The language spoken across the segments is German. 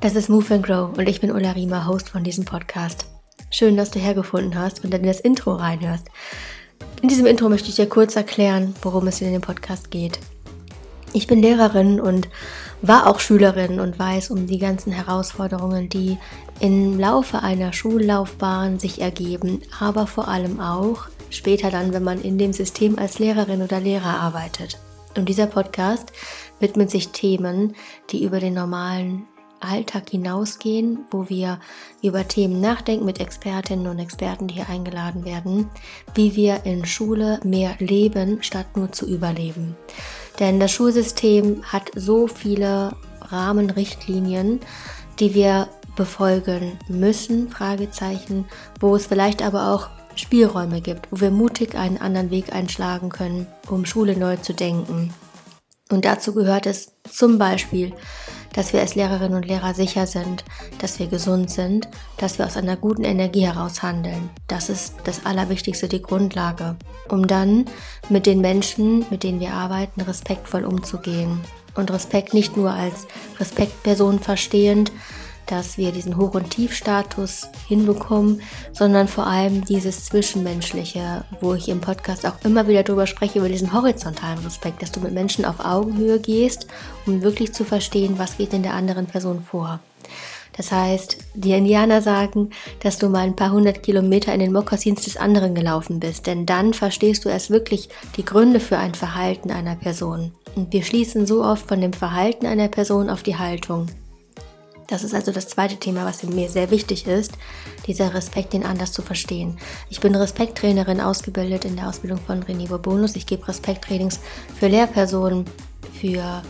Das ist Move and Grow und ich bin Ulla Riemer, Host von diesem Podcast. Schön, dass du hergefunden hast und dann in das Intro reinhörst. In diesem Intro möchte ich dir kurz erklären, worum es in dem Podcast geht. Ich bin Lehrerin und war auch Schülerin und weiß um die ganzen Herausforderungen, die im Laufe einer Schullaufbahn sich ergeben, aber vor allem auch später dann, wenn man in dem System als Lehrerin oder Lehrer arbeitet. Und dieser Podcast widmet sich Themen, die über den normalen Alltag hinausgehen, wo wir über Themen nachdenken mit Expertinnen und Experten, die hier eingeladen werden, wie wir in Schule mehr leben, statt nur zu überleben. Denn das Schulsystem hat so viele Rahmenrichtlinien, die wir befolgen müssen, Fragezeichen, wo es vielleicht aber auch Spielräume gibt, wo wir mutig einen anderen Weg einschlagen können, um Schule neu zu denken. Und dazu gehört es zum Beispiel, dass wir als Lehrerinnen und Lehrer sicher sind, dass wir gesund sind, dass wir aus einer guten Energie heraus handeln. Das ist das Allerwichtigste, die Grundlage, um dann mit den Menschen, mit denen wir arbeiten, respektvoll umzugehen. Und Respekt nicht nur als Respektperson verstehend, dass wir diesen Hoch- und Tiefstatus hinbekommen, sondern vor allem dieses Zwischenmenschliche, wo ich im Podcast auch immer wieder drüber spreche, über diesen horizontalen Respekt, dass du mit Menschen auf Augenhöhe gehst, um wirklich zu verstehen, was geht in der anderen Person vor. Das heißt, die Indianer sagen, dass du mal ein paar hundert Kilometer in den Mokassins des anderen gelaufen bist, denn dann verstehst du erst wirklich die Gründe für ein Verhalten einer Person. Und wir schließen so oft von dem Verhalten einer Person auf die Haltung. Das ist also das zweite Thema, was mir sehr wichtig ist, dieser Respekt, den anders zu verstehen. Ich bin Respekttrainerin ausgebildet in der Ausbildung von René Bonus. Ich gebe Respekttrainings für Lehrpersonen, für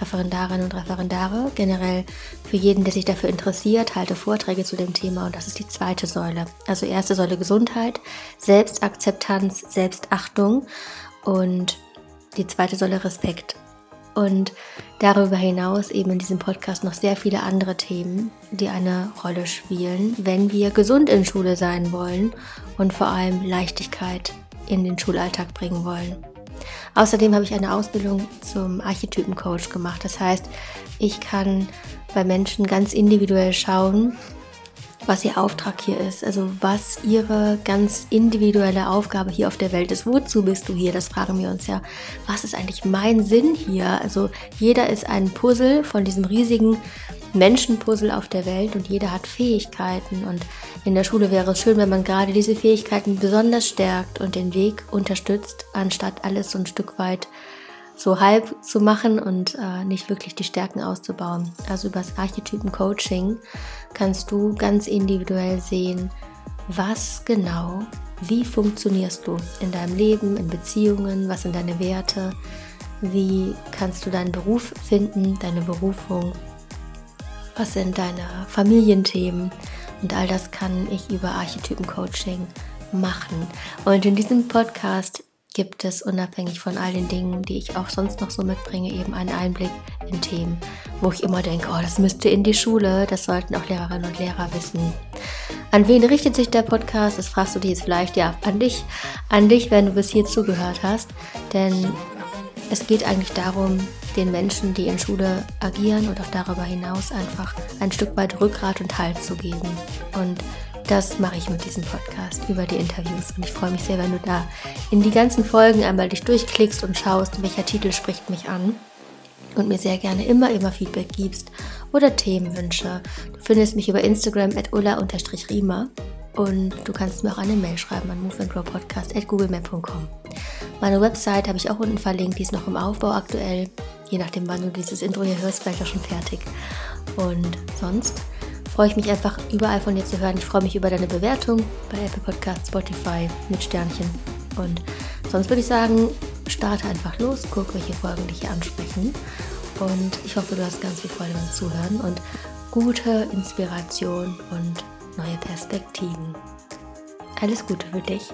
Referendarinnen und Referendare, generell für jeden, der sich dafür interessiert, halte Vorträge zu dem Thema und das ist die zweite Säule. Also erste Säule Gesundheit, Selbstakzeptanz, Selbstachtung und die zweite Säule Respekt und darüber hinaus eben in diesem Podcast noch sehr viele andere Themen, die eine Rolle spielen, wenn wir gesund in Schule sein wollen und vor allem Leichtigkeit in den Schulalltag bringen wollen. Außerdem habe ich eine Ausbildung zum Archetypencoach gemacht. Das heißt, ich kann bei Menschen ganz individuell schauen, was ihr Auftrag hier ist, also was ihre ganz individuelle Aufgabe hier auf der Welt ist. Wozu bist du hier? Das fragen wir uns ja. Was ist eigentlich mein Sinn hier? Also jeder ist ein Puzzle von diesem riesigen Menschenpuzzle auf der Welt und jeder hat Fähigkeiten und in der Schule wäre es schön, wenn man gerade diese Fähigkeiten besonders stärkt und den Weg unterstützt, anstatt alles so ein Stück weit so halb zu machen und äh, nicht wirklich die Stärken auszubauen. Also über das Archetypen-Coaching kannst du ganz individuell sehen, was genau, wie funktionierst du in deinem Leben, in Beziehungen, was sind deine Werte, wie kannst du deinen Beruf finden, deine Berufung, was sind deine Familienthemen und all das kann ich über Archetypen-Coaching machen. Und in diesem Podcast gibt es unabhängig von all den Dingen, die ich auch sonst noch so mitbringe, eben einen Einblick in Themen, wo ich immer denke, oh, das müsste in die Schule, das sollten auch Lehrerinnen und Lehrer wissen. An wen richtet sich der Podcast? Das fragst du dich jetzt vielleicht, ja, an dich, an dich, wenn du bis hier zugehört hast, denn es geht eigentlich darum, den Menschen, die in Schule agieren und auch darüber hinaus einfach ein Stück weit Rückgrat und Halt zu geben. Und das mache ich mit diesem Podcast über die Interviews und ich freue mich sehr, wenn du da in die ganzen Folgen einmal dich durchklickst und schaust, welcher Titel spricht mich an und mir sehr gerne immer, immer Feedback gibst oder Themenwünsche. Du findest mich über Instagram at ulla-riemer und du kannst mir auch eine Mail schreiben an moveandgrowpodcast.googlemail.com. Meine Website habe ich auch unten verlinkt, die ist noch im Aufbau aktuell. Je nachdem, wann du dieses Intro hier hörst, vielleicht auch schon fertig. Und sonst freue ich mich einfach überall von dir zu hören. Ich freue mich über deine Bewertung bei Apple Podcasts, Spotify mit Sternchen. Und sonst würde ich sagen, starte einfach los, guck, welche Folgen dich hier ansprechen. Und ich hoffe, du hast ganz viel Freude beim Zuhören und gute Inspiration und neue Perspektiven. Alles Gute für dich.